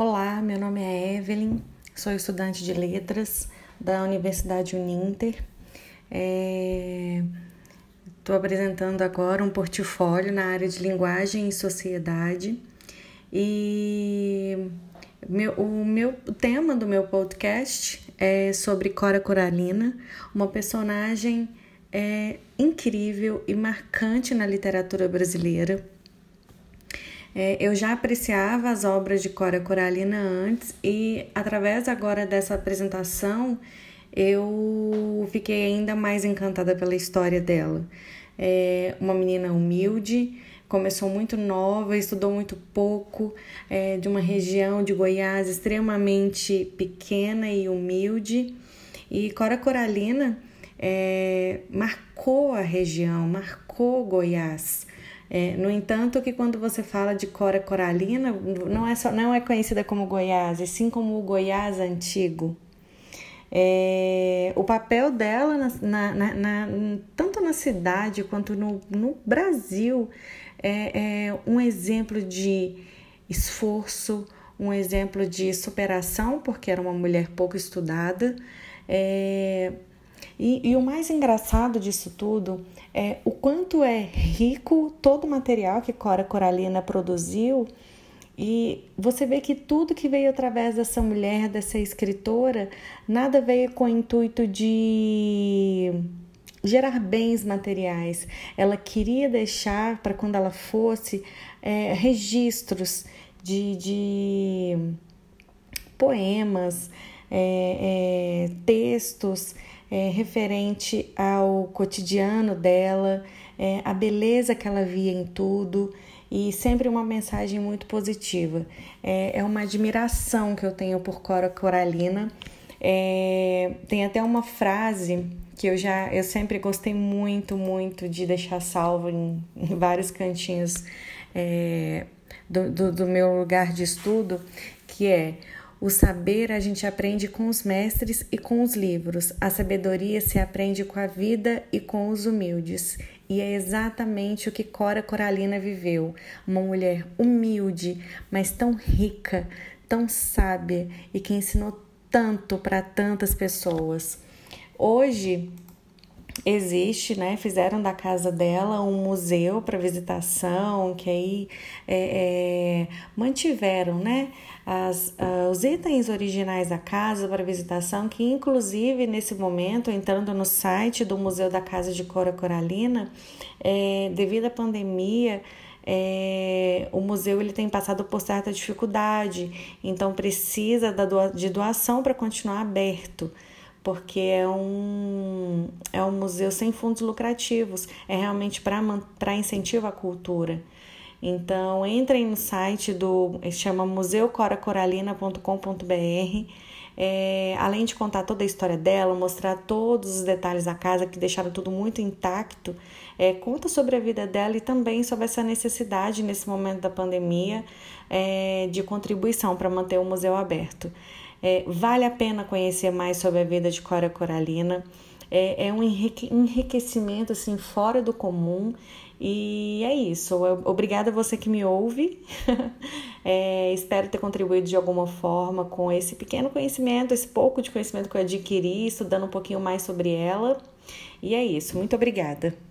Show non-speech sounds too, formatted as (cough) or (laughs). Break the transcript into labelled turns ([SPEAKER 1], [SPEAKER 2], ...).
[SPEAKER 1] Olá, meu nome é Evelyn, sou estudante de letras da Universidade Uninter. Estou é... apresentando agora um portfólio na área de linguagem e sociedade. E meu, o meu o tema do meu podcast é sobre Cora Coralina, uma personagem é, incrível e marcante na literatura brasileira é, eu já apreciava as obras de Cora Coralina antes e, através agora dessa apresentação, eu fiquei ainda mais encantada pela história dela. É uma menina humilde, começou muito nova, estudou muito pouco, é, de uma região de Goiás extremamente pequena e humilde. E Cora Coralina é, marcou a região, marcou Goiás. É, no entanto, que quando você fala de Cora Coralina, não é, só, não é conhecida como Goiás, e sim como o Goiás antigo. É, o papel dela, na, na, na, tanto na cidade quanto no, no Brasil, é, é um exemplo de esforço, um exemplo de superação, porque era uma mulher pouco estudada. É, e, e, o mais engraçado disso tudo é o quanto é rico todo o material que Cora Coralina produziu. E você vê que tudo que veio através dessa mulher, dessa escritora, nada veio com o intuito de gerar bens materiais. Ela queria deixar para quando ela fosse é, registros de, de poemas, é, é, textos é, referente ao cotidiano dela, é, a beleza que ela via em tudo e sempre uma mensagem muito positiva. É, é uma admiração que eu tenho por Cora Coralina. É, tem até uma frase que eu já eu sempre gostei muito, muito de deixar salvo em, em vários cantinhos é, do, do, do meu lugar de estudo, que é o saber a gente aprende com os mestres e com os livros. A sabedoria se aprende com a vida e com os humildes. E é exatamente o que Cora Coralina viveu. Uma mulher humilde, mas tão rica, tão sábia e que ensinou tanto para tantas pessoas. Hoje existe, né? Fizeram da casa dela um museu para visitação, que aí é, é, mantiveram, né? As, uh, os itens originais da casa para visitação, que inclusive nesse momento, entrando no site do Museu da Casa de Cora Coralina, é, devido à pandemia, é, o museu ele tem passado por certa dificuldade, então precisa da doa, de doação para continuar aberto porque é um, é um museu sem fundos lucrativos, é realmente para incentivo à cultura. Então, entrem no site do, chama museucoracoralina.com.br, é, além de contar toda a história dela, mostrar todos os detalhes da casa que deixaram tudo muito intacto, é, conta sobre a vida dela e também sobre essa necessidade nesse momento da pandemia é, de contribuição para manter o museu aberto. É, vale a pena conhecer mais sobre a vida de Cora Coralina. É, é um enriquecimento assim fora do comum e é isso. Obrigada a você que me ouve. (laughs) é, espero ter contribuído de alguma forma com esse pequeno conhecimento, esse pouco de conhecimento que eu adquiri, estudando um pouquinho mais sobre ela. E é isso. Muito obrigada.